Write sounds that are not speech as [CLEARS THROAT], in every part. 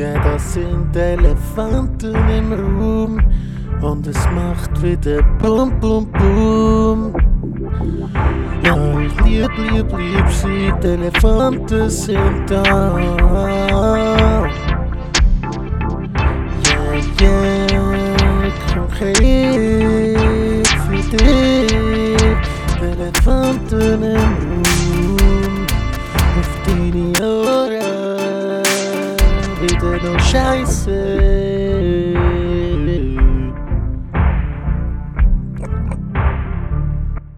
Ja, das sind Elefanten im Raum und es macht wieder Bum Bum Bum. Ja, ich lieb, lieb, lieb sie, die Elefanten sind da. Yeah, yeah, konkret für dich, die Elefanten im Raum. Nur Scheiße.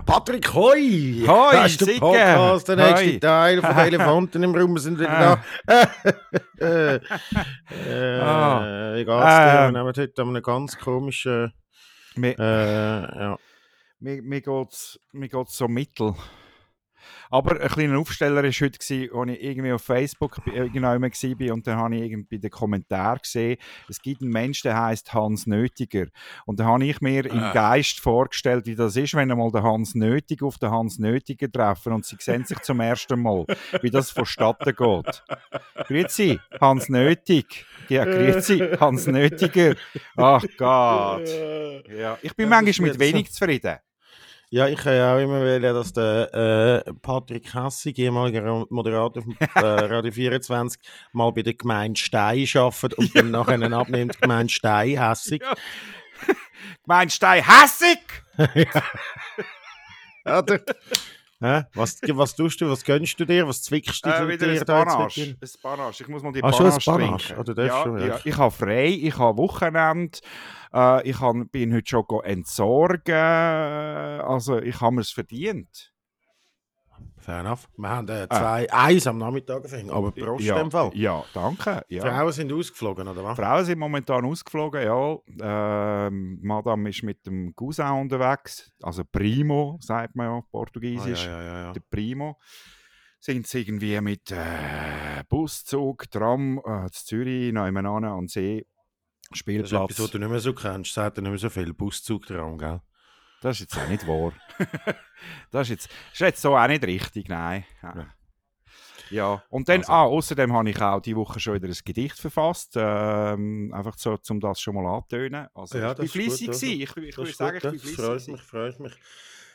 Patrick Hoi! Hoi, Das ist der Sicke. Podcast, der nächste Hoi. Teil von [LAUGHS] Elefanten im Raum. Wir sind wieder da. äh, [LAUGHS] äh, Ah. Wie geht's dir? Wir nehmen heute an einem ganz komischen... Mir, Äh, ja. mir, mir geht es mir geht's so mittel. Aber ein kleiner Aufsteller war heute, gewesen, als ich irgendwie auf Facebook irgendwann war und dann habe ich irgendwie den Kommentar gesehen, es gibt einen Menschen, der heißt Hans Nötiger. Und dann habe ich mir im Ah. Geist vorgestellt, wie das ist, wenn einmal der Hans Nötig auf den Hans Nötiger treffen und sie sehen sich zum ersten Mal, wie das vonstatten geht. Grüezi, Hans Nötig. Ja, grüezi, Hans Nötiger. Ach Gott. Ja, ich bin manchmal mit wenig zufrieden. Ja, ich kann ja auch immer wählen, dass der äh, Patrick Hassig, ehemaliger Moderator von äh, [LAUGHS] Radio 24, mal bei der Gemeinde Stein arbeitet und dann nachher einen abnimmt, Gemeinde Stein, Hassig. Ja. Gemeinstein hässig! [LAUGHS] Oder? Hä? Was, was tust du, was gönnst du dir, was zwickst du Äh, dir wieder ein jetzt Panache. wirklich? Ein Panache. Ich muss mal die Ah, schon ein darfst ja, schon, ja. ja. Ich habe frei, ich habe Wochenende. Äh, ich han, bin heute schon entsorgen. Also ich habe es verdient. Fair enough. Wir haben äh, zwei, eins am Nachmittag gefangen, aber Prost ja, in dem Fall. Ja, danke. Ja. Frauen sind ausgeflogen, oder was? Frauen sind momentan ausgeflogen, ja. Ähm, Madame ist mit dem Cousin unterwegs. Also Primo, sagt man ja Ah, portugiesisch. ja, ja, ja, ja. der Primo, sind sie irgendwie mit äh, Bus, Zug, Tram äh, zu Zürich, nebenan an See, Das ist Spielplatz. etwas, was du nicht mehr so kennst. Sagt er nicht mehr so viel. Buszug dran, gell? Das ist jetzt auch nicht wahr. das, ist jetzt, das ist jetzt so auch nicht richtig, nein. Ja. Ja. Ja, und dann, Also. ah, außerdem habe ich auch die Woche schon wieder ein Gedicht verfasst, ähm, einfach so, um das schon mal anzutönen. Also, Ja, ich das bin fleissig also. Ich, ich würde sagen, ich bin fleissig freut mich, freut mich.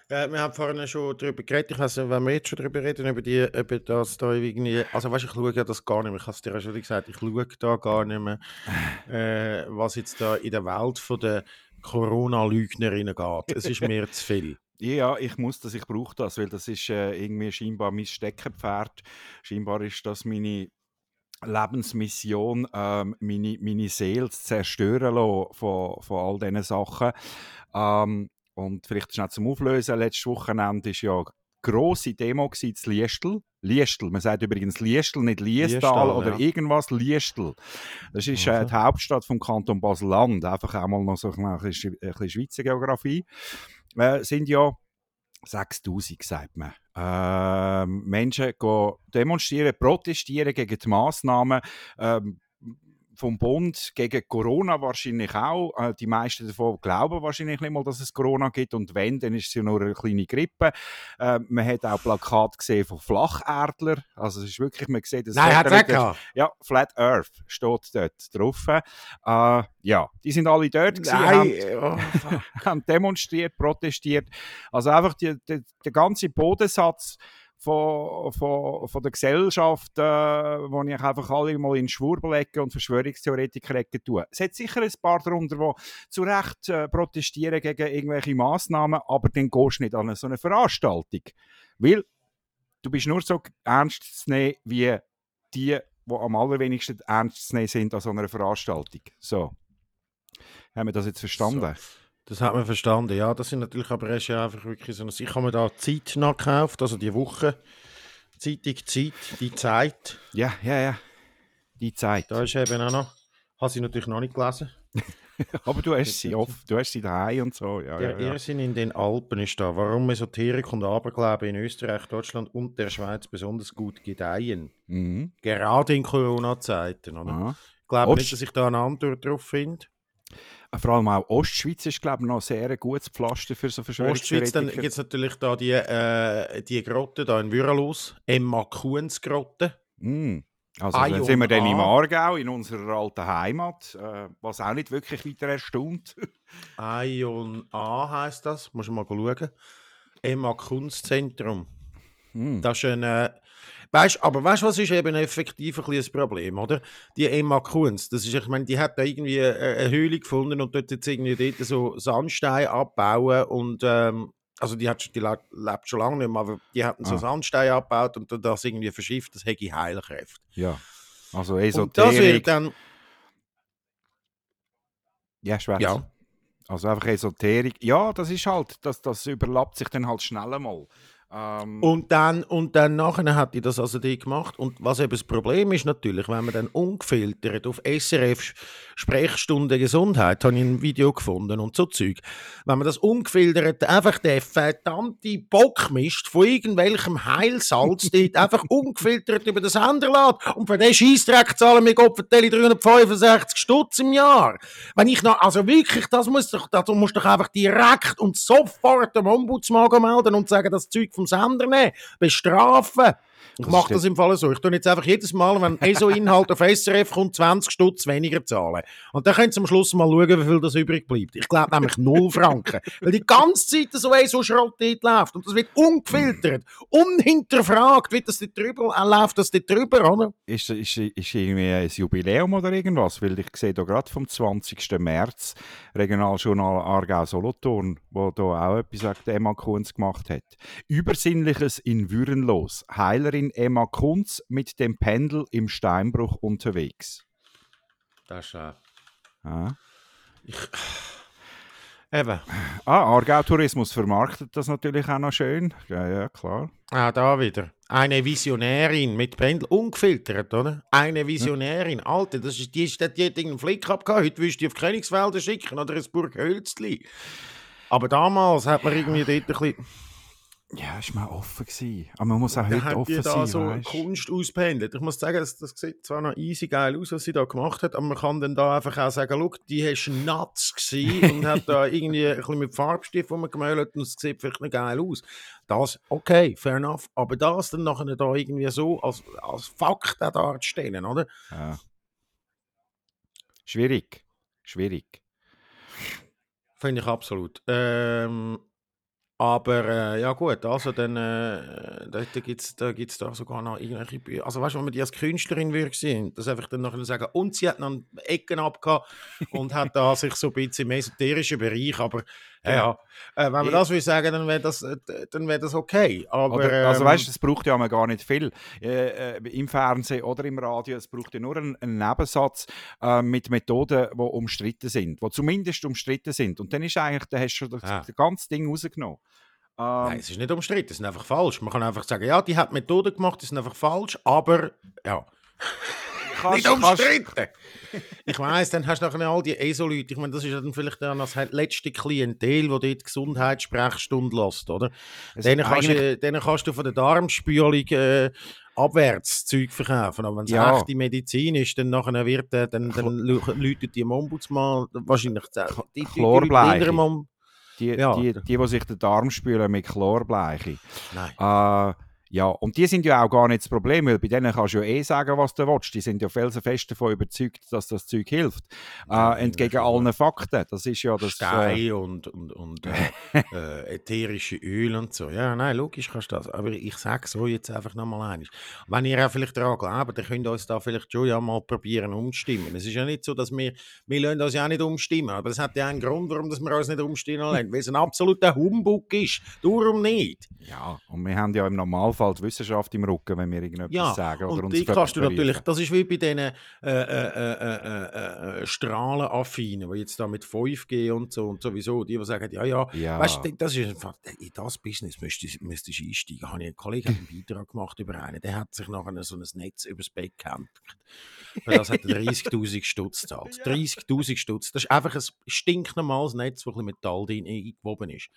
Äh, wir haben vorhin schon darüber geredet, ich weiß nicht, wenn wir jetzt schon darüber reden, über, die, über das da irgendwie, also weißt, ich schaue ja das gar nicht mehr, ich habe es dir ja schon gesagt, ich schaue da gar nicht mehr, [LAUGHS] äh, was jetzt da in der Welt von der Corona-Lügnerinnen geht. Es ist mir zu viel. [LAUGHS] Ja, ich muss das, ich brauche das, weil das ist äh, irgendwie scheinbar mein Steckenpferd. Scheinbar ist das meine Lebensmission, ähm, meine, meine Seele zu zerstören lassen von, von all diesen Sachen. Ähm, und vielleicht schnell zum Auflösen, letztes Wochenende war ja grosse Demo zu Liestel. Liestel, man sagt übrigens Liestel, nicht Liestal oder ja. irgendwas, Liestel. Das ist äh, Also. die Hauptstadt vom Kanton Basel-Land, einfach einmal noch so ein bisschen, ein bisschen Schweizer Geografie äh, sind ja 6000, sagt man. Ähm, Menschen gehen demonstrieren, protestieren gegen die Massnahmen ähm, vom Bund gegen Corona wahrscheinlich auch. Äh, die meisten davon glauben wahrscheinlich nicht mal, dass es Corona gibt. Und wenn, dann ist es ja nur eine kleine Grippe. Äh, man hat auch Plakate gesehen von Flacherdler. Also es ist wirklich, man sieht das Nein, hat gehabt. ja, Flat Earth steht dort drauf. Äh, ja, die sind alle dort gewesen, haben, oh, [LAUGHS] haben demonstriert, protestiert. Also einfach die, die, der ganze Bodensatz von, von, von der Gesellschaft, äh, wo ich einfach alle mal in Schwurbel lege und Verschwörungstheoretiker tue. Es hat sicher ein paar darunter, die zu Recht äh, protestieren gegen irgendwelche Massnahmen, aber dann gehst du nicht an so eine Veranstaltung. Weil du bist nur so ernst zu nehmen, wie die, die am allerwenigsten ernst zu nehmen sind an so einer Veranstaltung. So. Haben wir das jetzt verstanden? Das hat man verstanden, ja. Das sind natürlich aber erst ja einfach wirklich so. Ich habe mir da Zeit nachgekauft, also die Woche. Zeitung Zeit, die Zeit. Ja, ja, ja. Die Zeit. Da ist eben auch noch. Habe sie natürlich noch nicht gelesen. [LAUGHS] Aber du hast sie oft, du hast sie daheim und so. Ja, Der ja, ja. Irrsinn in den Alpen ist da. Warum Esoterik und Aberglaube in Österreich, Deutschland und der Schweiz besonders gut gedeihen. Mhm. Gerade in Corona-Zeiten, oder? Ich glaube nicht, dass ich da eine Antwort drauf finde. Vor allem auch Ostschweiz ist, glaube ich, noch sehr ein gutes Pflaster für so Ostschweiz, dann Verschwörungstheoretiker. gibt es natürlich da die, äh, die Grotte da in Würelus. Emma Kuhns Grotte. Mm. Also dann sind wir dann im Aargau, in unserer alten Heimat, äh, was auch nicht wirklich weiter erstaunt. [LAUGHS] Ion A heisst das, muss man mal schauen. Emma Kunstzentrum. Hm. Das ist ein, äh, weißt, aber weißt du, was ist eben effektiv ein, ein Problem, oder? Die Emma Kunz, das ist, ich meine, die hat da irgendwie eine, eine Höhle gefunden und dort jetzt irgendwie dort so Sandstein abbauen und ähm, also die, hat, die lebt schon lange nicht mehr, aber die hatten so ah. Sandstein abgebaut und das irgendwie verschifft, das hätte Heilkräfte. Ja, also Esoterik. Und das wird dann... Ja, schwer. Ja. Also einfach Esoterik. Ja, das ist halt, das, das überlappt sich dann halt schnell mal. Ähm, und, dann, und dann nachher hat die das also die gemacht. Und was eben das Problem ist natürlich, wenn man dann ungefiltert auf SRF Sprechstunde Gesundheit, habe ich ein Video gefunden und so Zeug, wenn man das ungefiltert einfach den verdammte Bock mischt von irgendwelchem Heilsalz dort [LAUGHS] einfach ungefiltert über den Sender lässt und für den Scheißdreck zahlen wir Gott 365 Stutz im Jahr. Wenn ich noch, also wirklich, das muss doch, das musst doch einfach direkt und sofort dem Ombudsmann melden und sagen, das Zeug vom Sender nehmen, bestrafen. Ich mache das im Fall so. Ich tue jetzt einfach jedes Mal, wenn ESO-Inhalt auf SRF kommt, 20 Stutz weniger zahlen. Und dann könnt ihr am Schluss mal schauen, wie viel das übrig bleibt. Ich glaube nämlich 0 Franken. [LAUGHS] Weil die ganze Zeit so ESO-Schrott dort läuft. Und das wird ungefiltert, unhinterfragt, wie das dort drüber, äh, läuft das dort drüber, oder? Ist, ist, ist irgendwie ein Jubiläum oder irgendwas? Weil ich sehe da gerade vom 20. März Regionaljournal Aargau-Solothurn, wo da auch etwas sagt, Emma Kunz gemacht hat. Übersinnliches in Würenlos. Heilerin Autorin Emma Kunz mit dem Pendel im Steinbruch unterwegs. Das ist äh, ah. ich, Eben. Ah, Aargau Tourismus vermarktet das natürlich auch noch schön. Ja, ja, klar. Ah, da wieder. Eine Visionärin mit Pendel, ungefiltert, oder? Eine Visionärin. Ja. Alter, das ist, die, ist, die hat irgendeinen Flick gehabt. Heute willst du die auf Königsfelder schicken oder ins Burg Hölzli. Aber damals hat man irgendwie dort ein bisschen ja, ist mal offen gewesen. Aber man muss auch heute offen da sein. so weißt? Kunst auspendelt. Ich muss sagen, das, das sieht zwar noch easy geil aus, was sie da gemacht hat, aber man kann dann da einfach auch sagen, look, die war nuts und hat da [LAUGHS] irgendwie ein bisschen mit Farbstift gemalt und es sieht vielleicht noch geil aus. Das, okay, fair enough. Aber das dann nachher da irgendwie so als, als Fakt da darzustellen, oder? Ja. Schwierig. Schwierig. Finde ich absolut. Ähm, aber äh, ja gut, also dann äh, da, gibt es da gibt's da sogar noch irgendwelche Bücher. Also weißt du, wenn man die als Künstlerin würde sehen, dass einfach dann noch sagen, und sie hat noch Ecken abgehabt und hat da sich so ein bisschen im esoterischen Bereich, aber ja, ja. Äh, wenn man das will sagen, dann wäre das, äh, dann wär das okay. Aber, oder, also ähm, weißt du, es braucht ja gar nicht viel äh, äh, im Fernsehen oder im Radio, es braucht ja nur einen, einen Nebensatz äh, mit Methoden, die umstritten sind, die zumindest umstritten sind. Und dann ist eigentlich, dann hast du das, ja. das ganze Ding rausgenommen. Ähm, Nein, es ist nicht umstritten, es ist einfach falsch. Man kann einfach sagen, ja, die hat Methoden gemacht, die sind einfach falsch, aber ja. Kannst, nicht umstritten. ich weiss, dann hast du nachher all die ESO-Leute, ich meine, das ist dann vielleicht dann das letzte Klientel, die dort Gesundheitssprechstunde lässt, oder? Denen kannst, du, denen kannst du von der Darmspülung äh, abwärts Zeug verkaufen. Aber wenn es ja. echte Medizin ist, dann nachher wird, äh, dann, dann läutet die im Ombudsmann wahrscheinlich die, die, die, die, die, ja. die, die, die, die sich den Darm spülen mit Chlorbleiche. Nein. Äh, ja, und die sind ja auch gar nicht das Problem, weil bei denen kannst du ja eh sagen, was du willst. Die sind ja felsenfest davon überzeugt, dass das Zeug hilft. Äh, entgegen allen Fakten. Das ist ja das... Stein äh, und, und, und äh, [LAUGHS] äh, ätherische Öl und so. Ja, nein, logisch kannst du das. Aber ich sage so jetzt einfach nochmal eins. Wenn ihr auch vielleicht daran glaubt, dann könnt ihr uns da vielleicht schon ja mal probieren umstimmen. Es ist ja nicht so, dass wir... Wir lassen uns ja auch nicht umstimmen. Aber es hat ja einen Grund, warum wir uns nicht umstimmen lassen. Weil es ein absoluter Humbug ist. Darum nicht. Ja, und wir haben ja im Normalfall Die Wissenschaft im Rücken, wenn wir irgendetwas ja, sagen. Oder und die kannst du natürlich, das ist wie bei diesen äh, äh, äh, Strahlenaffinen, die jetzt da mit 5G und so und sowieso, die, die sagen, ja, ja, ja. weißt du, das ist einfach, in das Business müsstest du einsteigen. Habe ich einen Kollegen einen Beitrag gemacht über einen, der hat sich nachher so ein Netz übers Bett gehängt. Das hat 30.000 Stutz gezahlt. [LAUGHS] 30.000 Stutz. Das ist einfach ein stinknormales Netz, das ein Metall drin eingewoben ist.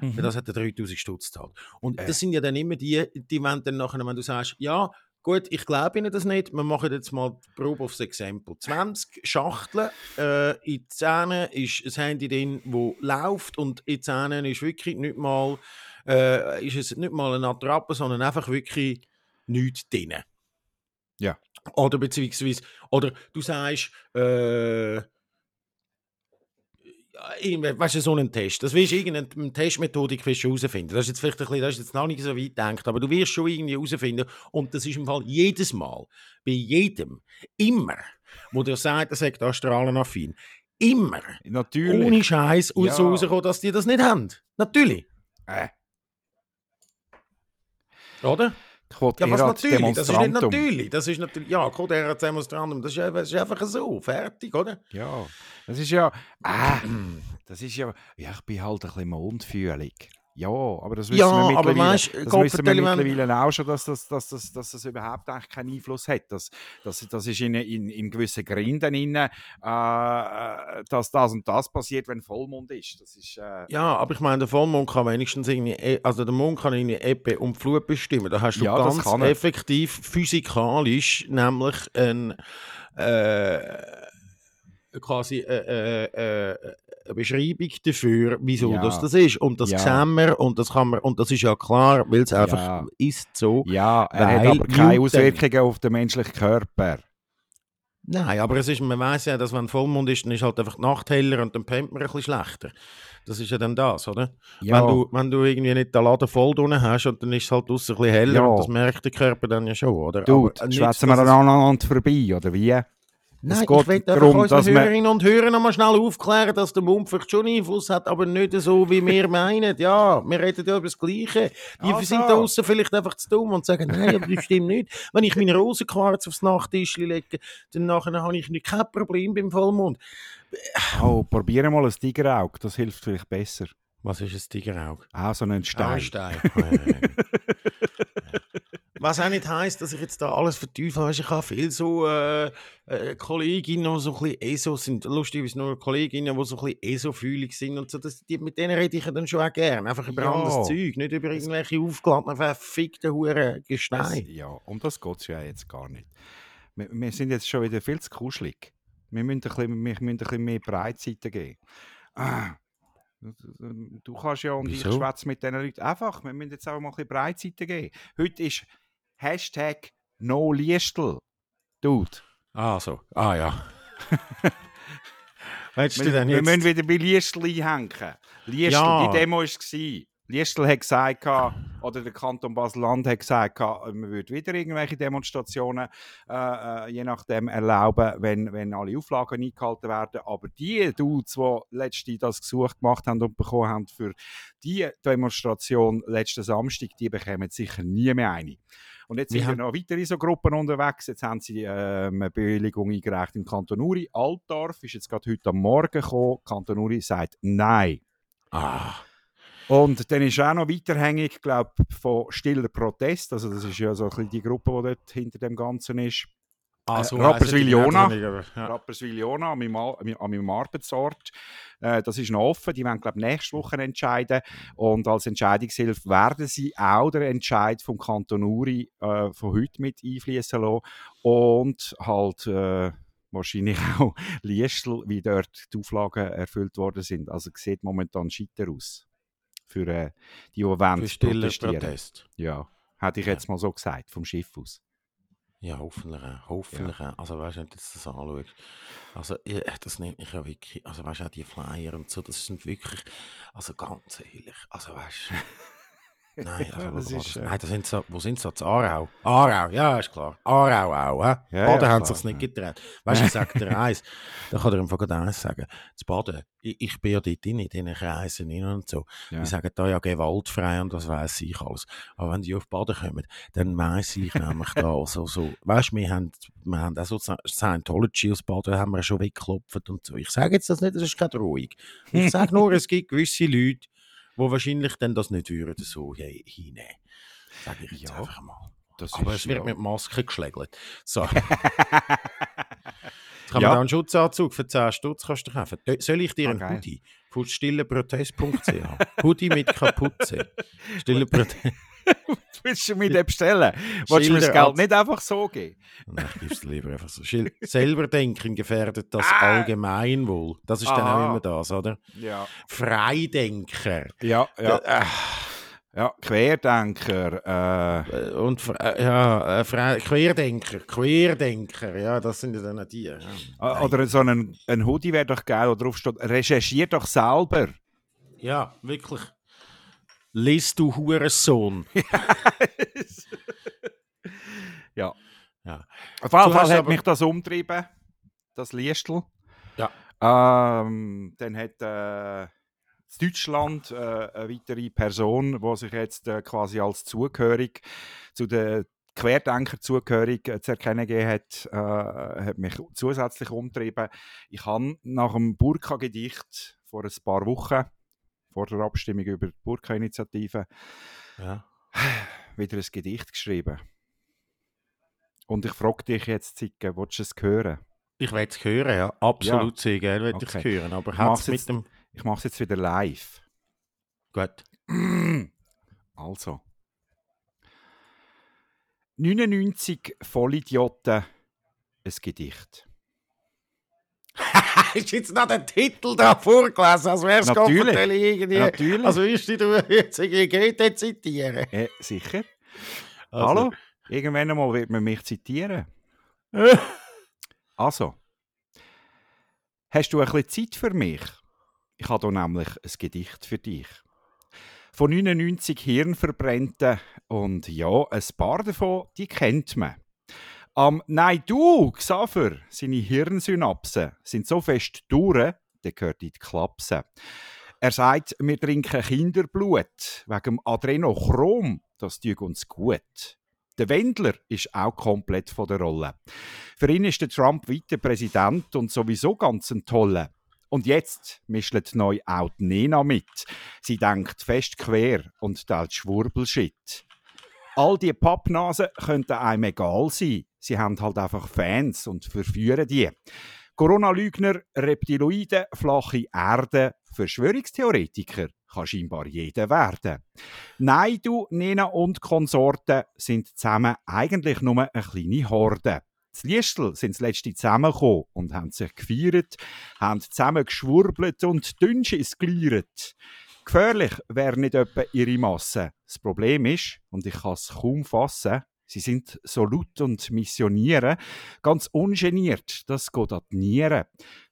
Mhm. Das hat er 3000 Stutz gezahlt. Und äh. das sind ja dann immer die, die wollen dann nachher, wenn du sagst, ja, gut, ich glaube Ihnen das nicht, wir machen jetzt mal die Probe aufs Exempel. 20 Schachteln, äh, in 10 ist ein Handy drin, das läuft und in 10 ist wirklich nicht mal, äh, ist es nicht mal eine Attrappe, sondern einfach wirklich nichts drin. Ja. Oder beziehungsweise, oder du sagst, äh, weißt du, so einen Test. Das wirst du irgendeine Testmethodik wirst du herausfinden. Das ist jetzt vielleicht ein bisschen, das ist jetzt noch nicht so weit gedacht, aber du wirst schon irgendwie herausfinden. Und das ist im Fall jedes Mal, bei jedem, immer, wo der sagt, er sagt astralenaffin, immer, Natürlich. ohne Scheiß, Ja. so rauskommen, dass die das nicht haben. Natürlich. Äh, Oder? Ja, was natürlich? Das ist nicht natürlich. Das ist natürlich, ja, Code erat demonstrandum, das ist, das ist einfach so, fertig, oder? Ja, das ist ja. Ah, [CLEARS THROAT] das ist ja. Ja, ich bin halt ein bisschen mundfühlig. Ja, aber das wissen Ja, wir mittlerweile. weisst, das wissen wir mittlerweile auch schon, dass das, dass das, dass das überhaupt eigentlich keinen Einfluss hat. Das, das, das ist in, in, in gewissen Gründen drin, äh, äh, dass das und das passiert, wenn Vollmond ist. Das ist. Äh, Ja, aber ich meine, der Vollmond kann wenigstens irgendwie, e- also der Mond kann irgendwie Ebbe und Flut bestimmen. Da hast du Ja, das ganz kann effektiv physikalisch nämlich ein, äh, quasi äh, äh, äh, eine Beschreibung dafür, wieso Ja. das, das ist. Und das Ja. sehen wir und das kann man, und das ist ja klar, weil es einfach Ja. ist so. ja, er hat aber keine Auswirkungen auf den menschlichen Körper. Nein, aber es ist, man weiß ja, dass wenn Vollmond ist, dann ist halt einfach die Nacht heller und dann pennt man ein bisschen schlechter. Das ist ja dann das, oder? Ja, Wenn, du, wenn du irgendwie nicht den Laden voll drin hast und dann ist es halt draussen ein bisschen heller Ja. und das merkt der Körper dann ja schon, oder? du, äh, schwätzen wir es- aneinander vorbei, oder wie? Nein, geht ich will einfach man- Hörerinnen und Hörern noch mal schnell aufklären, dass der Mond vielleicht schon Einfluss hat, aber nicht so, wie wir [LAUGHS] meinen. Ja, wir reden ja über das Gleiche. Die Also. sind da draussen vielleicht einfach zu dumm und sagen, nein, aber das stimmt nicht. Wenn ich meine Rosenquarz aufs Nachttisch lege, dann nachher habe ich nicht kein Problem beim Vollmond. Oh, probieren mal ein Tigerauge, das hilft vielleicht besser. Was ist ein Tigerauge? Auch so einen Stein. Stein. [LAUGHS] Was auch nicht heisst, dass ich jetzt da alles verteufeln habe. Ich habe viele so äh, äh, Kolleginnen, die so ein bisschen ESO sind. Lustigerweise nur Kolleginnen, die so ein bisschen ESO-fühlig sind. Und so, das, die, mit denen rede ich dann schon auch gerne. Einfach über Ja. anderes Zeug, nicht über irgendwelche aufgeladenen, verfickten Huren Das, Gesteine. ja, um das geht es ja jetzt gar nicht. Wir, wir sind jetzt schon wieder viel zu kuschelig. Wir müssen ein bisschen, wir müssen ein bisschen mehr Breitseite geben. Ah, du kannst ja und Wieso? ich schwätze mit diesen Leuten einfach. Wir müssen jetzt auch mal ein bisschen Breitseite geben. Heute ist Hashtag No Liestel. Dude. Ah, so. Ah, ja. [LAUGHS] Willst du Wir, wir müssen wieder bei Liestl einhängen. Liestl, Ja. die Demo war es. Liestl hat gesagt, gehabt, oder der Kanton Basel-Land hat gesagt, gehabt, man würde wieder irgendwelche Demonstrationen äh, äh, je nachdem erlauben, wenn, wenn alle Auflagen eingehalten werden. Aber die Dudes, die letzte das Gesuch gemacht haben und bekommen haben für die Demonstration letzten Samstag, die bekommen sicher nie mehr eine. Und jetzt Wir sind ja noch weitere so Gruppen unterwegs. Jetzt haben sie äh, eine Bewilligung eingereicht im Kanton Uri. Altdorf ist jetzt gerade heute am Morgen gekommen. Kanton Uri sagt Nein. Ah, Und dann ist auch noch weiterhängig, glaube von stiller Protest. Also das ist ja so ein bisschen die Gruppe, die dort hinter dem Ganzen ist. Ah Äh, so Rapperswil-Jona. Ja. Rapperswil-Jona an, meinem Al- an meinem Arbeitsort. Äh, das ist noch offen. Die werden, glaube ich, nächste Woche entscheiden. Und als Entscheidungshilfe werden sie auch den Entscheid vom Kanton Uri äh, von heute mit einfließen lassen. Und halt äh, wahrscheinlich [LAUGHS] auch Liestl, wie dort die Auflagen erfüllt worden sind. Also sieht momentan scheiter aus. Für äh, die, die wollen protestieren. Protest. Ja, hätte ich jetzt mal so gesagt, vom Schiff aus. Ja, hoffentlich, hoffentlich. auch. Also weißt du, wenn du jetzt das anschaust, also ja, das nimmt mich ja wirklich, also weißt du, auch die Flyer und so, das sind wirklich, also ganz ehrlich, also weißt du, nein, [LAUGHS] also, das ist, das? äh, nein, das sind so, wo sind sie jetzt? Aarau? Aarau, ja, ist klar. Aarau auch? Ja, Baden ja, haben sich nicht getrennt. Weißt du, ich sage dir eins, da kann dir einfach gerade eins sagen, das Baden, ich, ich bin ja dort drin, in diesen Kreisen drin und so, Ja. die sagen da ja gewaltfrei und das weiß ich alles. Aber wenn die auf Baden kommen, dann weiss ich nämlich da [LAUGHS] so, so, weißt du, wir haben, wir haben auch so Scientology aus Baden, haben wir schon weggeklopft und so. Ich sage jetzt das nicht, das ist keine Drohung. Ich sage nur, es gibt gewisse Leute, die wahrscheinlich dann das nicht würden so he- hinnehmen. Sage ich jetzt Ja, einfach mal. Das Aber ist es wird ja- mit Maske geschlägelt. So. [LAUGHS] Jetzt kann Ja. man einen Schutzanzug für 10 Stutz kannst du kaufen. Soll ich dir Ah, einen. Hoodie von stillenprotest.ch Hoodie mit Kapuze. [LAUGHS] Stille Protest. [LAUGHS] Willst du mir den bestellen? Willst du mir das Geld nicht einfach so geben? Nein, ich gebe es lieber einfach so. Schil selber denken gefährdet das Ah. Allgemeinwohl. Das ist dann Aha. auch immer das, oder? Ja. Freidenker. Ja, ja. Äh, Ja, Querdenker. Äh, Und äh, ja, äh, Fra- Querdenker, Querdenker, ja, das sind ja dann die. Ja. äh, oder so ein, ein Hoodie wäre doch geil, wo drauf steht, recherchier doch selber. ja, wirklich. Lies du Hurensohn. [LAUGHS] ja. Ja. Auf jeden Fall hat mich das umtrieben, das Liestl. Ja. Ähm, dann hat äh, in Deutschland äh, eine weitere Person, die sich jetzt äh, quasi als zugehörig zu den Querdenker zugehörig äh, zu erkennen gegeben hat, äh, hat mich zusätzlich umtrieben. Ich habe nach dem Burka-Gedicht vor ein paar Wochen, vor der Abstimmung über die Burka-Initiative, Ja. [SIGHS] wieder ein Gedicht geschrieben. Und ich frage dich jetzt, Zicke, willst du es hören? Ich will es hören, ja. Absolut sehr gerne will ich es Okay. hören. Aber Ich jetzt- dem. Mache es jetzt wieder live. Gut. [CLEARS THROAT] Also. 99 Vollidioten, ein Gedicht. [LAUGHS] Ist jetzt noch der Titel da vorgelesen, als wäre es Natürlich. Irgendwie. Natürlich. Also willst du jetzt irgendwie Goethe zitieren? Äh, sicher. Also, Hallo? Irgendwann einmal wird man mich zitieren. [LAUGHS] Also. Hast du ein bisschen Zeit für mich? Ich habe hier nämlich ein Gedicht für dich. Von 99 Hirnverbrennten und ja, ein paar davon, die kennt man. Am Nein, du, Xaver, seine Hirnsynapsen sind so fest durch, der gehört in die Klapse. Er sagt, wir trinken Kinderblut wegen Adrenochrom, das tut uns gut. Der Wendler ist auch komplett von der Rolle. Für ihn ist der Trump weiter Präsident und sowieso ganz ein toller. Und jetzt mischelt neu auch die Nena mit. Sie denkt fest quer und teilt Schwurbelshit. All die Pappnasen könnten einem egal sein. Sie haben halt einfach Fans und verführen die. Corona-Lügner, Reptiloiden, flache Erde, Verschwörungstheoretiker kann scheinbar jeder werden. Nein, du, Nena und Konsorten sind zusammen eigentlich nur eine kleine Horde. Das Liestl sind das letzte zusammengekommen und haben sich gefeiert, haben zusammen geschwurbelt und Dünnschiss geliert. Gefährlich wäre nicht etwa ihre Masse. Das Problem ist, und ich kann es kaum fassen, sie sind so laut und missionieren, ganz ungeniert, das geht an die Nieren.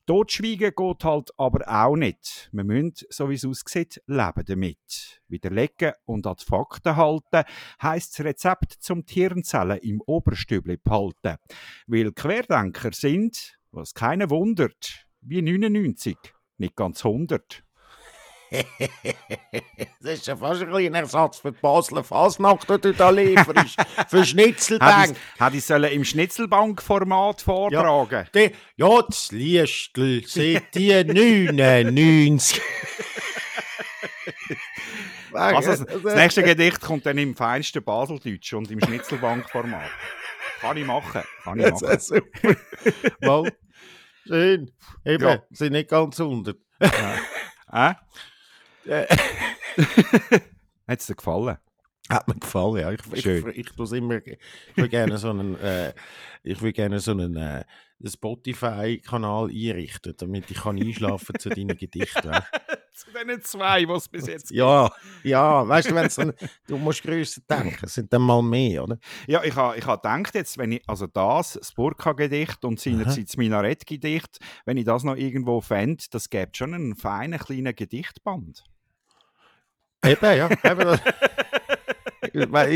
Totschweigen geht halt aber auch nicht. Wir müssen, so wie es aussieht, leben damit. Widerlegen und an die Fakten halten, heisst das Rezept zum Tierenzellen im Oberstübli behalten. Weil Querdenker sind, was keiner wundert, wie 99, nicht ganz 100. [LAUGHS] Das ist ja fast ein kleiner Ersatz für die Basler Fasnacht, den du da lieferst. [LAUGHS] für Schnitzelbank. hätte ich sollen im Schnitzelbank-Format vortragen Die, ja, das Liestl seit die [LAUGHS] 99. Also, das, das nächste Gedicht kommt dann im feinsten Baseldeutsch und im Schnitzelbank-Format. Kann ich machen. Kann ich Das machen. ist super. Mal, schön. Eben, Ja. sind nicht ganz 100. Äh? Äh. [LAUGHS] Hat es dir gefallen? Hat mir gefallen, ja. Ich, ich, Schön. ich, ich, immer, ich will gerne so einen, äh, ich will gerne so einen äh, Spotify-Kanal einrichten, damit ich kann einschlafen zu deinen Gedichten. weißt [LAUGHS] Zu den zwei, es bis jetzt. Ja, ja, weißt du, wenn's dann, du musst grösser denken, es sind dann mal mehr, oder? Ja, ich habe ich ha gedacht, jetzt, wenn ich, also das, das Burka-Gedicht und seinerzeit das Minarett-Gedicht, wenn ich das noch irgendwo fände, das gäbe schon einen feinen kleinen Gedichtband. Eben, ja. Eben,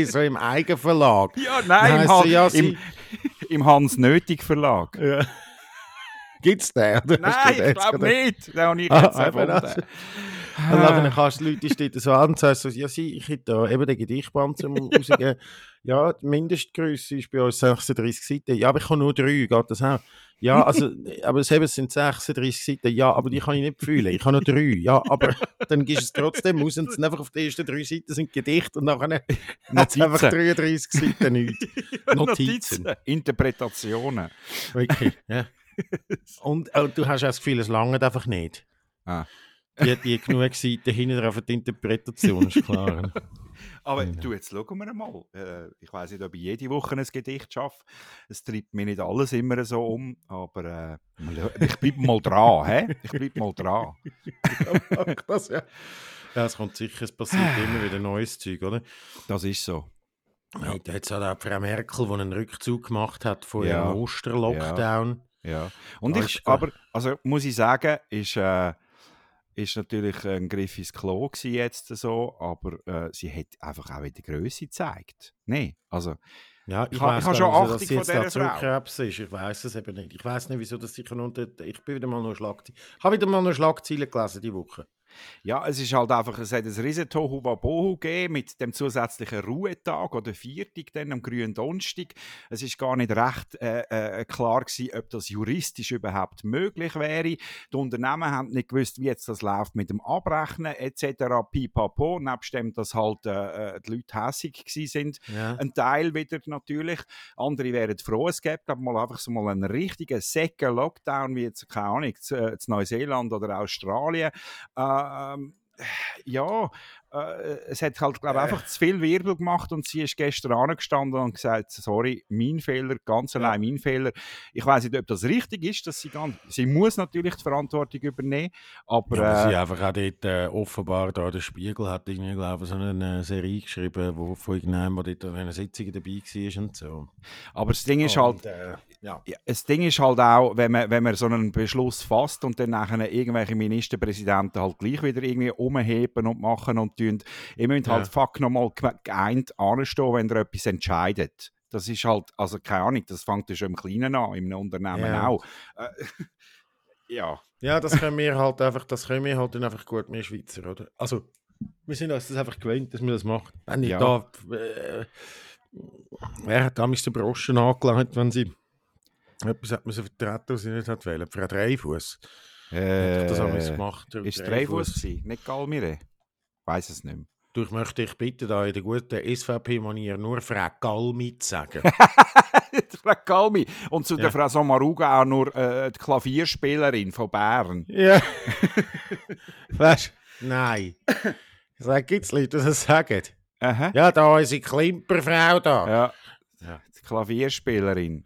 [LAUGHS] so im Eigenverlag. Ja, Nein, im, Han- ja, im, im Hans-Nötig-Verlag. Ja. Gibt's den? oder? Nein, ich glaube nicht. Den habe ich Ah, jetzt eben erfunden. Das. Und dann kannst du die Leute stehen so an und sagst so, ja, sie, ich hätte da eben den Gedichtband zum [LAUGHS] rausgeben. Ja, die Mindestgröße ist bei uns 36 Seiten. Ja, aber ich habe nur drei, geht das auch? Ja, also, [LAUGHS] aber es eben, sind 36 Seiten. Ja, aber die kann ich nicht fühlen. Ich habe nur drei. Ja, aber dann du es trotzdem aus und es sind einfach auf den ersten drei Seiten sind Gedichte und nachher hat es [LAUGHS] Notizen. einfach 33 Seiten nichts. Notizen. Interpretationen. Wirklich, ja. Und, und du hast auch das Gefühl, es langt einfach nicht. Ah. Die, die genug Seiten hinten drauf für die Interpretation, ist klar. Aber Genau. du, jetzt schauen wir mal. Äh, ich weiß nicht, ob ich jede Woche ein Gedicht schaffe. Es treibt mir nicht alles immer so um, aber äh, ich bleibe mal dran. Hä? Ich bleibe mal dran. Mach [LAUGHS] das, ja. Ja, es kommt sicher, es passiert immer wieder neues Zeug, oder? Das ist so. Ja. Da hat es auch Frau Merkel, die einen Rückzug gemacht hat von Ja. ihrem Osterlockdown. Ja. Und Da ich, aber, also muss ich sagen, ist, äh, ist natürlich ein Griff ins Klo gewesen jetzt so, aber äh, sie hat einfach auch wieder Größe gezeigt. Nein, also Ja, ich, Ich gar schon wieso, dass sie jetzt da zurückkrebs ist. Ich weiß es eben nicht. Ich weiß nicht, wieso das sicher unter. Ich bin wieder mal noch Schlagzeilen. Ich habe wieder mal noch Schlagzeilen gelesen die Woche. Ja, es ist halt einfach, es hat ein riesen Tohuwabohu gegeben mit dem zusätzlichen Ruhetag oder Viertag dann am grünen Donnerstag. Es ist gar nicht recht äh, äh, klar gewesen, ob das juristisch überhaupt möglich wäre. Die Unternehmen haben nicht gewusst, wie jetzt das läuft mit dem Abrechnen etc. Pipapo, nebst dem, dass halt äh, äh, die Leute hässig gewesen sind. Ja. Ein Teil wieder natürlich. Andere wären froh, es gäbe glaub, mal einfach so mal einen richtigen säcken Lockdown, wie jetzt, keine Ahnung, zu, äh, zu Neuseeland oder Australien. Ähm, Ehm, ja, äh, es hat halt, glaube einfach zu viel Wirbel gemacht und sie ist gestern angestanden und gesagt, sorry, mein Fehler, ganz allein mein Fehler. Ich weiß nicht, ob das richtig ist, dass sie ganz, sie muss natürlich die Verantwortung übernehmen, aber, Ja, aber äh, sie einfach auch dort äh, offenbar da der Spiegel hat irgendwie, glaube ich, so eine Serie geschrieben, wo von irgendjemandem, der dort an einer Sitzung dabei war und so. aber das Ding ist halt, Und, äh. Ja, das Ding ist halt auch, wenn man, wenn man so einen Beschluss fasst und dann nachher irgendwelche Ministerpräsidenten halt gleich wieder irgendwie umheben und machen und tun, ihr müsst halt Ja. fuck nochmal geeint anstehen, wenn ihr etwas entscheidet. Das ist halt, also keine Ahnung, das fängt ja schon im Kleinen an, im Unternehmen Ja. auch. Äh, [LAUGHS] ja. ja, das können wir halt einfach, das können wir halt dann einfach gut, wir Schweizer, oder? Also, wir sind uns das einfach gewöhnt, dass wir das machen. Wenn ich Ja. da, äh, wer hat damals den Broschen angelegt, wenn sie etwas hat müssen vertreten, was sie nicht hat wählen. Frau Dreifuss Äh, hat das damals gemacht. der ist es Dreifuss nicht Galmire? Weiß es nicht mehr. Du, ich möchte dich bitten, da in der guten SVP-Manier nur Frau Galmi zu sagen. [LAUGHS] Frau Galmi. Und zu Ja. der Frau Sommaruga auch nur äh, die Klavierspielerin von Bern. ja. [LAUGHS] weißt du? Nein. Ich sage, gibt es Leute, die das sagen? Aha. Ja, da unsere Klimperfrau da. Ja. Ja. Die Klavierspielerin.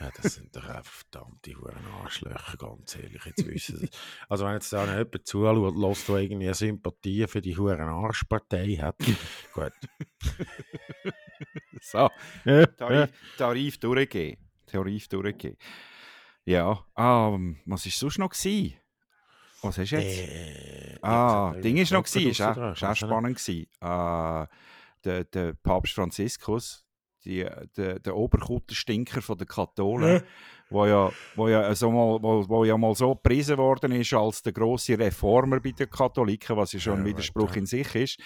Ja, das sind doch einfach verdammte Huren Arschlöcher, ganz ehrlich. Jetzt wissen sie. Also, wenn jetzt da noch jemand zuschaut, lässt da irgendwie eine Sympathie für die Huren Arschpartei hat. [LAUGHS] Gut. [LAUGHS] So, Tarif, [LAUGHS] Tarif durchgehen. Tarif durchgehen. Ja, ähm, was war sonst noch? Gewesen? Was hast du jetzt? Äh, ah, Ding ist noch gewesen, ist auch, ist spannend gewesen. Äh, der, der Papst Franziskus, die, der, der Oberkutterstinker von der Katholen, Ja. wo ja, wo ja so mal, wo, wo ja mal so gepriesen worden ist als der große Reformer bei den Katholiken, was ja schon ein Widerspruch ja. in sich ist,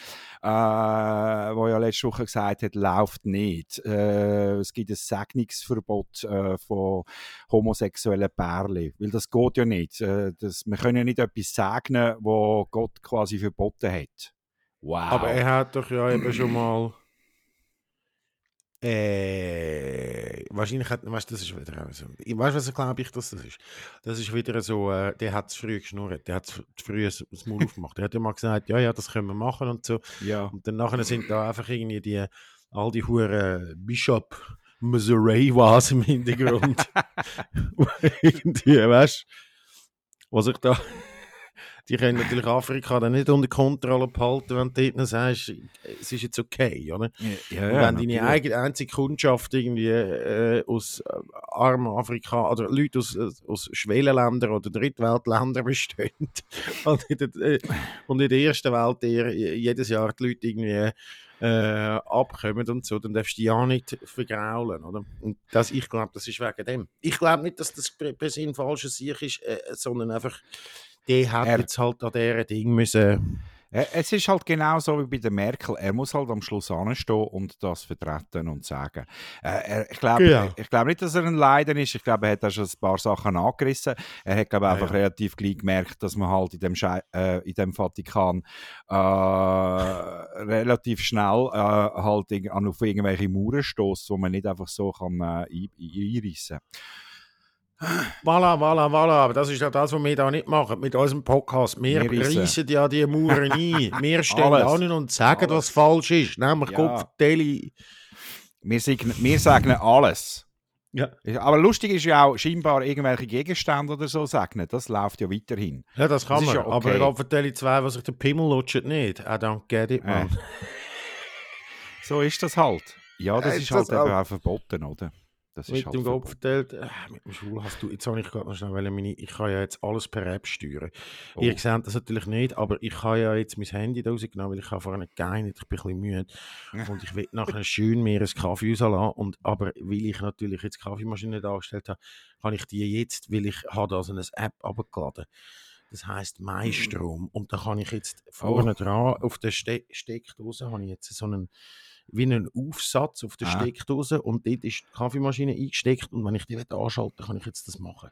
äh, wo ja letzte Woche gesagt hat, läuft nicht. Äh, es gibt ein Segnungsverbot äh, von homosexuellen Pärchen, weil das geht ja nicht. Äh, das, wir können ja nicht etwas segnen, wo Gott quasi verboten hat. Wow. Aber er hat doch ja eben schon mal. Äh, wahrscheinlich hat, weißt, das ist wieder so. Ich weiß, was glaube ich, dass das ist. Das ist wieder so, äh, der hat es früh geschnurrt, der hat zu früh das Maul aufgemacht. Der hat ja mal gesagt, ja, ja, das können wir machen und so. ja. Und dann nachher sind da einfach irgendwie die, all die Huren Bishop Missouri was im Hintergrund. [LAUGHS] [LAUGHS] Irgendwie, weißt du, was ich da. Die können natürlich Afrika dann nicht unter Kontrolle behalten, wenn du dort sagst, es ist jetzt okay, oder? ja, Und wenn deine eigene, einzige Kundschaft irgendwie äh, aus äh, armen Afrika oder Leute aus, äh, aus Schwellenländern oder Drittweltländern [LAUGHS] bestehen und, in der, äh, und in der ersten Welt eher jedes Jahr die Leute irgendwie äh, abkommen und so, dann darfst du die ja nicht vergraulen, oder? Und das, ich glaube, das ist wegen dem. Ich glaube nicht, dass das per se ein falscher Sieg ist, äh, sondern einfach, der hat Er- jetzt halt an dieser Ding müssen... Es ist halt genau so wie bei der Merkel. Er muss halt am Schluss anstehen und das vertreten und sagen. Er, ich glaube Genau. ich glaub nicht, dass er ein Leiden ist. Ich glaube, er hat auch schon ein paar Sachen angerissen. Er hat, glaube ich, Ja, einfach ja. relativ gleich gemerkt, dass man halt in dem, Schei äh, in dem Vatikan äh, relativ schnell äh, halt auf irgendwelche Mauern stößt, wo man nicht einfach so kann äh, ein- ein- einreissen Voilà, voilà, voilà. Aber das ist ja das, was wir da nicht machen mit unserem Podcast. Wir, Wir reissen. ja die Mauern ein. Wir [LAUGHS] stehen an und sagen, Alles. was falsch ist. Nämlich Ja. Kopfdeli. Wir, segnen, wir sagen alles. Ja. Aber lustig ist ja auch, scheinbar irgendwelche Gegenstände oder so segnen. Das läuft ja weiterhin. Ja, das kann Das man. ja Aber okay. Raffatelli 2, was sich der Pimmel lutscht, nicht. I don't get it, man. [LAUGHS] So ist das halt. Ja, das Ja, ist ist halt das eben auch. auch verboten, oder? Das mit halt dem. Kopf verteilt. Äh, mit dem Schwul hast du. Jetzt habe ich gerade noch schnell meine, Ich kann ja jetzt alles per App steuern. Oh. Ihr seht das natürlich nicht, aber ich habe ja jetzt mein Handy da rausgenommen, weil ich habe vorhin geeinigt, ich bin ein bisschen müde. [LAUGHS] Und ich will nachher schön mir einen Kaffee rauslassen. Und, aber weil ich natürlich jetzt die Kaffeemaschine da angestellt habe, kann ich die jetzt, weil ich habe da so eine App abgeladen. Das heisst MyStrom. Und da kann ich jetzt vorne Oh. dran auf der Ste Steckdose habe ich jetzt so einen wie einen Aufsatz auf der Ah. Steckdose und dort ist die Kaffeemaschine eingesteckt und wenn ich die will anschalten kann ich jetzt das machen.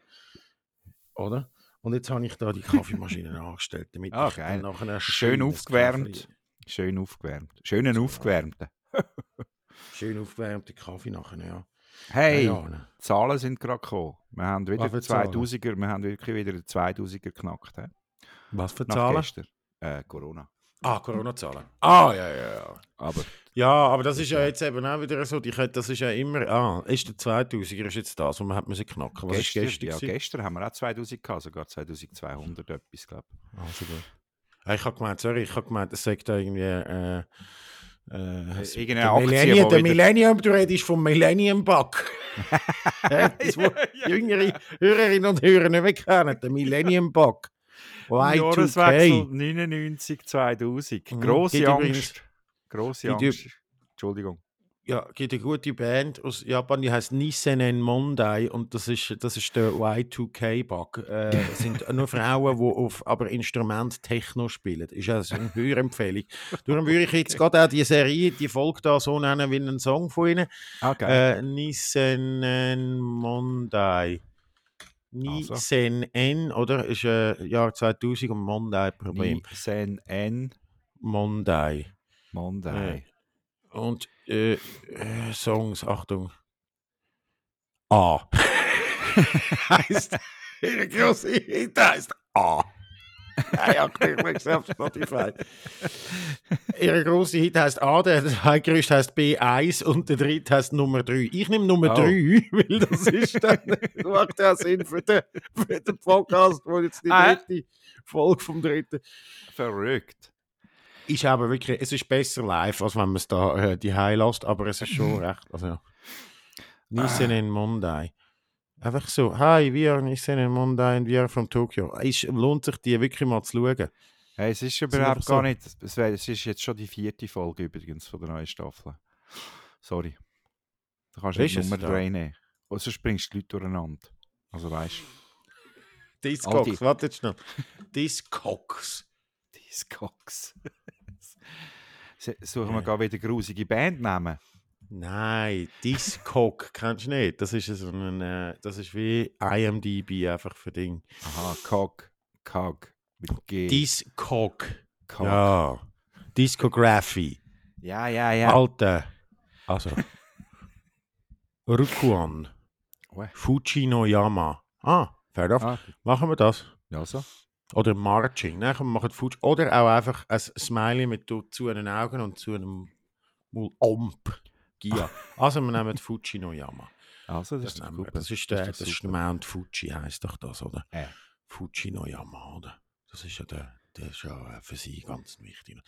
Oder? Und jetzt habe ich da die Kaffeemaschine [LAUGHS] angestellt, damit Ah, ich geil. dann nachher Schön aufgewärmt. Schön aufgewärmt. Schönen aufgewärmten. [LAUGHS] Schön aufgewärmte Kaffee nachher, ja. Hey, Ja, die Zahlen sind gerade gekommen. Wir haben wieder Was für Zahlen? 2000er, wir haben wirklich wieder den 2000er geknackt. He? Was für Nach Zahlen? Äh, Corona. Ah, Corona-Zahlen. Ah, ja, ja, ja. Aber Ja, aber das ist ja jetzt eben auch wieder so, können- das ist ja immer, ah, ist der 2000er, ist jetzt das, was man hat müssen knacken. Was gestern, ist gestern? ja, gestern haben wir auch 2000 gehabt, sogar 2200 etwas, glaube Also gut. Ich habe gemeint, sorry, ich habe gemeint, es sagt da irgendwie. Äh, äh, es- irgendeine der Aktie, Millennium, wo der Millennium, du redest vom Millennium Bug. [LAUGHS] das, wo jüngere Hörerinnen und Hörer nicht mehr kennen, der Millennium Bug. Jahreswechsel Y2K. 99, 2000. Mhm, Grosse Angst. Grosse Angst. Entschuldigung. Ja, gibt eine gute Band aus Japan, die heißt Nissen Mondai und das ist, das ist der Y2K-Bug. Äh, sind nur Frauen, die auf aber Instrument Techno spielen. Ist also eine Hörempfehlung. Darum würde ich jetzt gerade auch die Serie, die Folge da so nennen wie einen Song von ihnen. Okay. Äh, Nissen Mondai. Also. Nissen N, oder? Ist äh, Jahr 2000 und Mondai Problem. Sen N Mondai. Monday. Und äh, äh, Songs, Achtung. A. [LAUGHS] [LAUGHS] heißt, ihre große Hit heißt A. Ja, ja, ich auf Spotify. Ihre große Hit heißt A, der zweitgrößte heißt B1 und der dritte heißt Nummer 3. Ich nehme Nummer Oh. 3, [LAUGHS] weil das ist dann, macht ja Sinn für den, für den Podcast, wo jetzt die Ah. dritte Folge vom dritten Verrückt. Ist aber wirklich, es ist besser live, als wenn man es da äh, die lässt, aber es ist schon [LAUGHS] recht, also. Nissen in Mondai. Einfach so, hi, wir Nissen in Mondai und wir from Tokyo. Es lohnt sich, die wirklich mal zu schauen. Hey, es ist überhaupt gar nicht. Es, ist jetzt schon die vierte Folge übrigens von der neuen Staffel. Sorry. Da kannst du nicht Nummer da? 3 nehmen. Oder sonst bringst du die Leute durcheinander. Also weißt du, Discogs, warte jetzt schnell. Discogs. [LAUGHS] Discogs. Suchen wir gar wieder grusige Bandnamen. Nein, Discog, [LAUGHS] kennst du nicht? Das ist so ein, äh, das ist wie IMDb einfach für Ding. Aha, Cog. Cog. Mit G. Discog. Cog. Ja. Discography. ja, ja. ja. Alter. Also. [LAUGHS] Rukuan. Fuji no Yama. Ah, fair enough. Ah, Machen wir das. ja, so. Oder Marching. Wir machen Fuji. Oder auch einfach ein Smiley mit zu den Augen und zu einem Omp. Gia. Also wir nehmen Fuji no Yama. Also, das, Das, ist super. das ist der, das ist der super. Mount Fuji, heisst doch das, oder? Äh. Fuji no Yama, oder? Das ist ja der, der ist ja für sie ganz wichtig.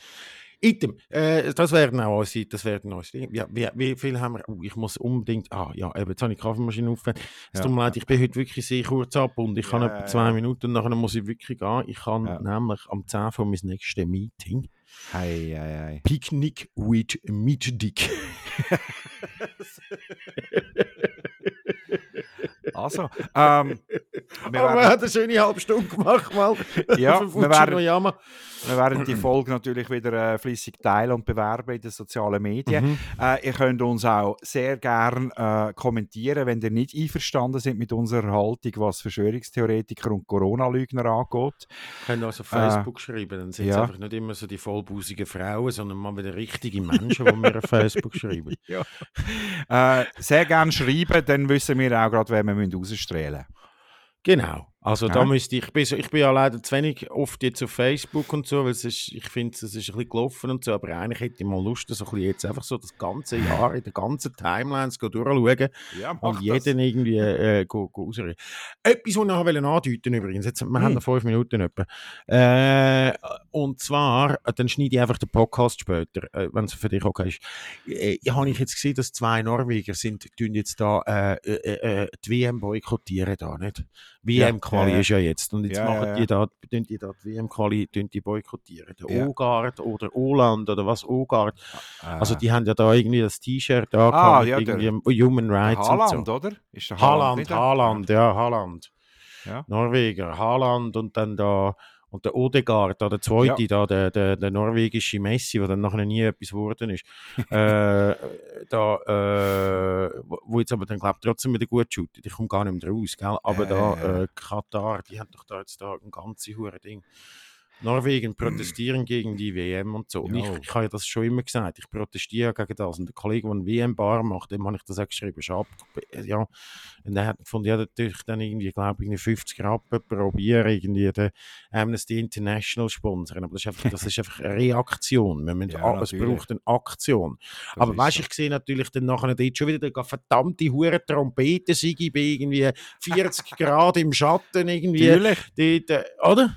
Item, äh, das werden auch unsere, das werden unsere Dinge. Ja, wie, wie viel haben wir? Oh, ich muss unbedingt, ah ja, eben, jetzt habe ich die Kaffeemaschine aufgehört. Es Ja. tut mir leid, ich bin heute wirklich sehr kurz ab und ich Ja, habe etwa zwei. Minuten und nachher muss ich wirklich gehen. Ich kann nämlich am 10 von meinem nächsten Meeting Hei, hei, hei. Picknick with Meat Dick. [LAUGHS] [LAUGHS] [LAUGHS] Also, ähm, [LAUGHS] wir, Aber hat eine schöne halbe Stunde gemacht, mal. [LAUGHS] Ja, [LAUGHS] wir werden- wir werden die Folge natürlich wieder äh, flüssig teilen und bewerben in den sozialen Medien. Mhm. Äh, ihr könnt uns auch sehr gern äh, kommentieren, wenn ihr nicht einverstanden seid mit unserer Haltung, was Verschwörungstheoretiker und Corona-Lügner angeht. Können also auf Facebook schreiben, dann sind es Äh, ja. einfach nicht immer so die vollbusigen Frauen, sondern mal wieder richtige Menschen, die mir auf Facebook schreiben. Äh, sehr gern schreiben, dann wissen wir auch gerade, wen wir rausstrahlen müssen. Genau. Also da müsste ich, bin, so- ich bin ja leider zu wenig oft jetzt auf Facebook und so, weil es ist, ich finde, es ist ein bisschen gelaufen und so, aber eigentlich hätte ich mal Lust, so ein bisschen jetzt einfach so das ganze Jahr in den ganzen Timelines durchschauen Ja, und das. jeden irgendwie äh, go, go rausreden. Etwas, was ich noch andeuten übrigens, jetzt, wir haben Hm. noch fünf Minuten etwa. Äh, und zwar, äh, dann schneide ich einfach den Podcast später, äh, wenn es für dich okay ist. Äh, ja, habe ich jetzt gesehen, dass zwei Norweger sind, tun jetzt da äh, äh, äh, die WM boykottieren da, nicht? WM-Quali ja, ist ja jetzt. Und jetzt machen die da, tun die da die WM-Quali die boykottieren. Der Ja. Ogard oder Oland oder was Ogard. Also Äh, die haben ja da irgendwie das T-Shirt da Ah, mit ja, der- irgendwie Human Rights und so. Haaland, oder? Ist der Haaland, der? Haaland, ja, Haaland. Ja. Norweger, Haaland und dann da und der Odegaard, der zweite, da, der, der, der norwegische Messi, der dann nachher nie etwas geworden ist. [LAUGHS] äh, da, äh, wo jetzt aber dann, glaube ich, trotzdem wieder gut shootet. Ich komme gar nicht mehr raus, gell? Aber Ja, da, ja, ja. äh, Katar, die haben doch da jetzt da ein ganzes hure Ding. Norwegen protestieren gegen die WM und so. Und ich, ich habe ja das schon immer gesagt, ich protestiere gegen das. Und der Kollege, der eine WM-Bar macht, dem habe ich das auch geschrieben. Ist ab, ja. Und er hat gefunden, ja, natürlich dann irgendwie, glaube ich, 50 Rappen probieren, irgendwie den Amnesty International sponsern. Aber das ist einfach, das ist einfach eine Reaktion. Wir müssen, Ja, es braucht eine Aktion. Das Aber weißt du, ich sehe natürlich dann nachher dort schon wieder eine verdammte hure Trompete, Sigi, bei irgendwie 40 Grad im Schatten, irgendwie. Natürlich. Dort, oder?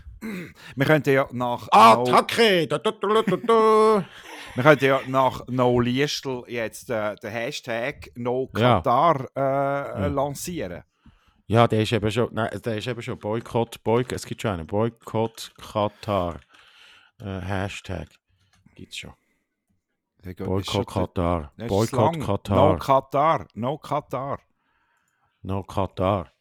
Wir könnten ja nach Ah, No, Attacke! Da. wir könnten ja nach No Liestl jetzt äh, den Hashtag No Ja. Qatar äh, lancieren. Ja, der ist eben schon, nein, der ist eben schon Boykott, Boykott, es gibt schon einen Boykott Katar. Äh, Hashtag. Gibt's schon. Boykott Katar. Boykott. Katar. No Qatar. No Qatar. No Katar.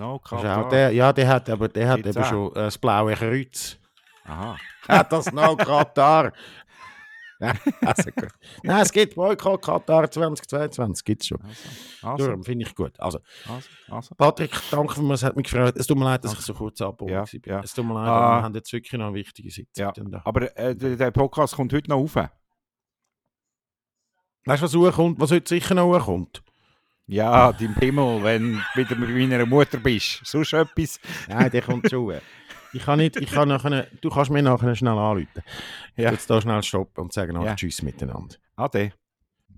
No auch Qatar. der, ja, der hat, aber der hat Gibt's eben auch? schon äh, das blaue Kreuz. Aha. [LAUGHS] Hat das No Katar? Ja, also gut. Nein, es gibt Boykott Katar 2022, gibt's schon. Also, Darum finde ich gut. Also, also, also. Patrick, danke vielmals, es hat mich gefreut. Es tut mir leid, dass ich so kurz abgehoben Ja, ja. Es tut mir leid, aber wir haben jetzt wirklich noch eine wichtige Sitzung. Ja. Aber äh, der, Podcast kommt heute noch rauf. Weißt du, was was heute sicher noch hochkommt? Ja, dein Pimmel, wenn du wieder mit meiner Mutter bist. Sonst etwas. Nein, der kommt hoch. Ich kann nicht, ich kann nachher, du kannst mir nachher schnell anrufen. Ja. Jetzt da schnell stoppen und sagen, Ja. tschüss miteinander. Ade.